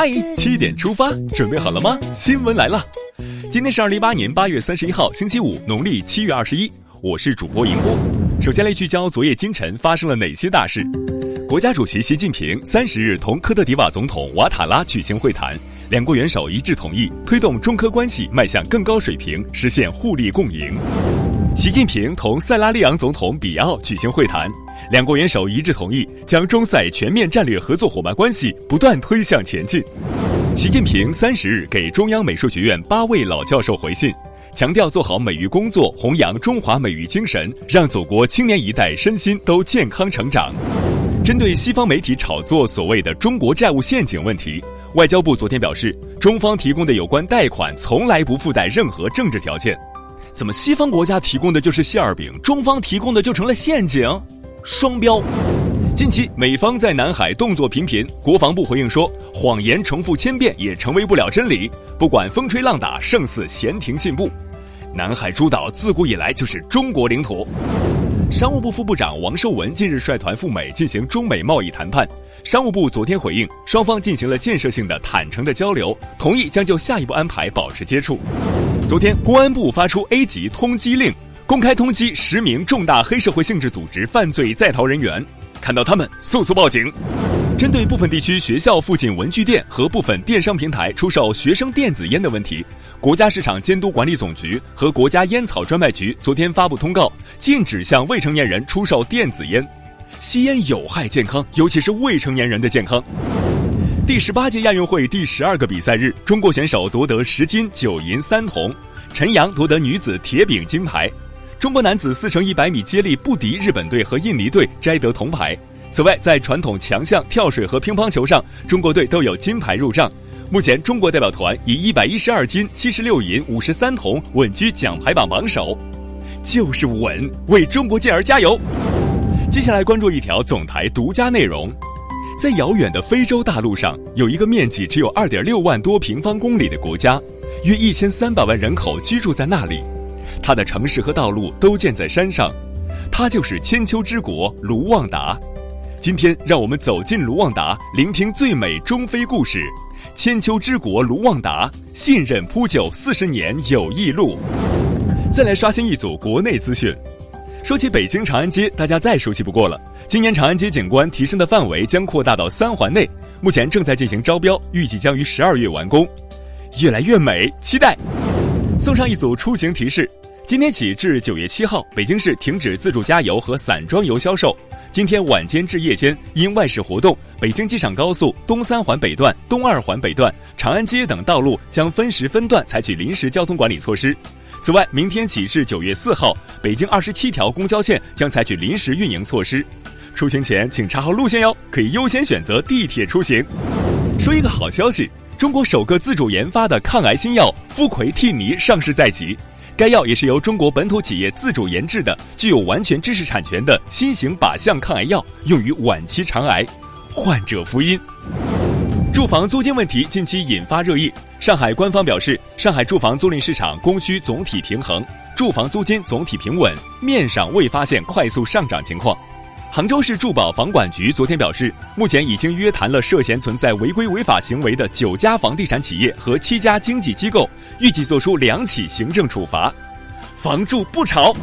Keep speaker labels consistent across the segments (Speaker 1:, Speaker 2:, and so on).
Speaker 1: 嗨，七点出发，准备好了吗？新闻来了，今天是二零一八年八月三十一号，星期五，农历七月二十一。我是主播银波。首先来聚焦昨夜今晨发生了哪些大事。国家主席习近平三十日同科特迪瓦总统瓦塔拉举行会谈，两国元首一致同意推动中科关系迈向更高水平，实现互利共赢。习近平同塞拉利昂总统比奥举行会谈。两国元首一致同意将中塞全面战略合作伙伴关系不断推向前进。习近平三十日给中央美术学院八位老教授回信，强调做好美育工作，弘扬中华美育精神，让祖国青年一代身心都健康成长。针对西方媒体炒作所谓的中国债务陷阱问题，外交部昨天表示，中方提供的有关贷款从来不附带任何政治条件。怎么西方国家提供的就是馅儿饼，中方提供的就成了陷阱？双标。近期美方在南海动作频频，国防部回应说，谎言重复千遍也成为不了真理，不管风吹浪打，胜似闲庭信步。南海诸岛自古以来就是中国领土。商务部副部长王受文近日率团赴美进行中美贸易谈判，商务部昨天回应，双方进行了建设性的、坦诚的交流，同意将就下一步安排保持接触。昨天，公安部发出 A 级通缉令。公开通缉十名重大黑社会性质组织犯罪在逃人员，看到他们速速报警。针对部分地区学校附近文具店和部分电商平台出售学生电子烟的问题，国家市场监督管理总局和国家烟草专卖局昨天发布通告，禁止向未成年人出售电子烟。吸烟有害健康，尤其是未成年人的健康。第十八届亚运会第十二个比赛日，中国选手夺得十金九银三铜，陈阳夺得女子铁饼金牌。中国男子四乘一百米接力不敌日本队和印尼队，摘得铜牌。此外，在传统强项跳水和乒乓球上，中国队都有金牌入账。目前，中国代表团以一百一十二金、七十六银、五十三铜稳居奖牌榜榜首，就是稳！为中国健儿加油！接下来关注一条总台独家内容：在遥远的非洲大陆上，有一个面积只有二点六万多平方公里的国家，约一千三百万人口居住在那里。它的城市和道路都建在山上，它就是千秋之国卢旺达。今天，让我们走进卢旺达，聆听最美中非故事。千秋之国卢旺达，信任铺就四十年友谊路。再来刷新一组国内资讯。说起北京长安街，大家再熟悉不过了。今年长安街景观提升的范围将扩大到三环内，目前正在进行招标，预计将于十二月完工。越来越美，期待。送上一组出行提示。今天起至九月七号，北京市停止自助加油和散装油销售。今天晚间至夜间，因外事活动，北京机场高速东三环北段、东二环北段、长安街等道路将分时分段采取临时交通管理措施。此外，明天起至九月四号，北京二十七条公交线将采取临时运营措施。出行前请查好路线哟，可以优先选择地铁出行。说一个好消息，中国首个自主研发的抗癌新药夫奎替尼上市在即。该药也是由中国本土企业自主研制的，具有完全知识产权的新型靶向抗癌药，用于晚期肠癌患者福音。住房租金问题近期引发热议，上海官方表示，上海住房租赁市场供需总体平衡，住房租金总体平稳，面上未发现快速上涨情况。杭州市住保房管局昨天表示，目前已经约谈了涉嫌存在违规违法行为的九家房地产企业和七家经纪机构，预计作出两起行政处罚。房住不炒。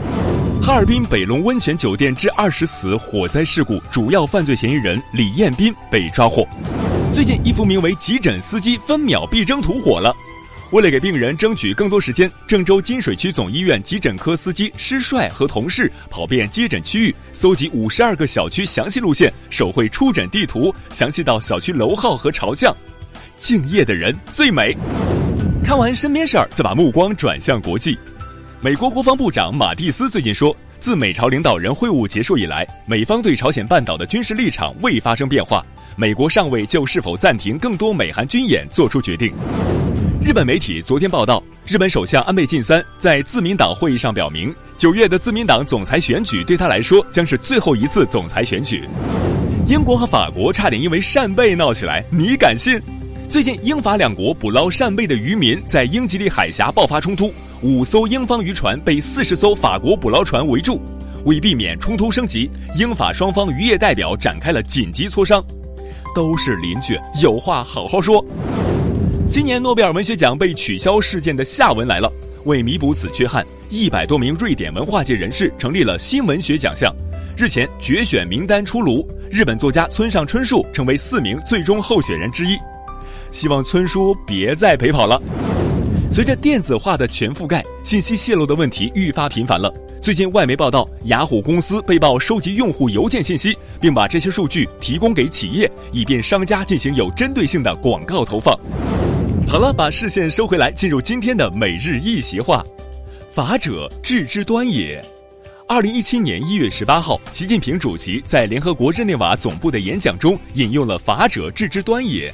Speaker 1: 哈尔滨北龙温泉酒店致二十死火灾事故主要犯罪嫌疑人李彦斌被抓获。最近，一幅名为“急诊司机分秒必争图”火了。为了给病人争取更多时间，郑州金水区总医院急诊科司机施帅和同事跑遍接诊区域，搜集五十二个小区详细路线，手绘出诊地图，详细到小区楼号和朝向。敬业的人最美。看完身边事儿，再把目光转向国际。美国国防部长马蒂斯最近说，自美朝领导人会晤结束以来，美方对朝鲜半岛的军事立场未发生变化，美国尚未就是否暂停更多美韩军演做出决定。日本媒体昨天报道，日本首相安倍晋三在自民党会议上表明，九月的自民党总裁选举对他来说将是最后一次总裁选举。英国和法国差点因为扇贝闹起来，你敢信？最近，英法两国捕捞扇贝的渔民在英吉利海峡爆发冲突，五艘英方渔船被四十艘法国捕捞船围住。为避免冲突升级，英法双方渔业代表展开了紧急磋商。都是邻居，有话好好说。今年诺贝尔文学奖被取消事件的下文来了。为弥补此缺憾，一百多名瑞典文化界人士成立了新文学奖项。日前决选名单出炉，日本作家村上春树成为四名最终候选人之一。希望村叔别再陪跑了。随着电子化的全覆盖，信息泄露的问题愈发频繁了。最近外媒报道，雅虎公司被曝收集用户邮件信息，并把这些数据提供给企业，以便商家进行有针对性的广告投放。好了，把视线收回来，进入今天的每日一席话：法者治之端也。二零一七年一月十八号，习近平主席在联合国日内瓦总部的演讲中引用了“法者治之端也”。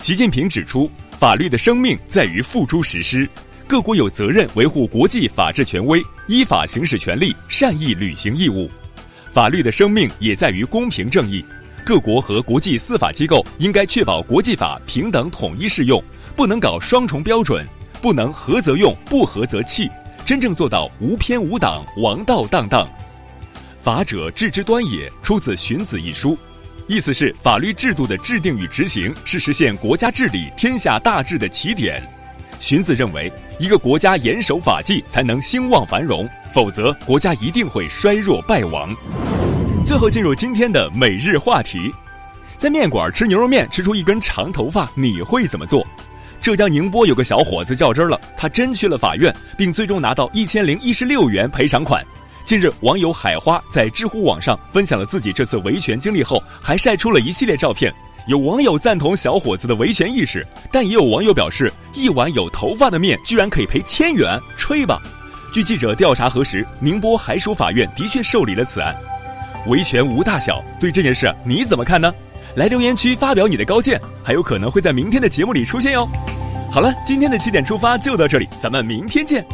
Speaker 1: 习近平指出，法律的生命在于付诸实施，各国有责任维护国际法治权威，依法行使权利，善意履行义务。法律的生命也在于公平正义，各国和国际司法机构应该确保国际法平等统一适用。不能搞双重标准，不能合则用，不合则弃，真正做到无偏无党，王道荡荡。法者治之端也，出自《荀子》一书，意思是法律制度的制定与执行是实现国家治理、天下大治的起点。荀子认为，一个国家严守法纪才能兴旺繁荣，否则国家一定会衰弱败亡。最后进入今天的每日话题，在面馆吃牛肉面吃出一根长头发，你会怎么做？浙江宁波有个小伙子较真了，他真去了法院，并最终拿到一千零一十六元赔偿款。近日，网友海花在知乎网上分享了自己这次维权经历后，还晒出了一系列照片。有网友赞同小伙子的维权意识，但也有网友表示，一碗有头发的面居然可以赔千元，吹吧！据记者调查核实，宁波海曙法院的确受理了此案。维权无大小，对这件事你怎么看呢？来留言区发表你的高见，还有可能会在明天的节目里出现哟。好了，今天的七点出发就到这里，咱们明天见。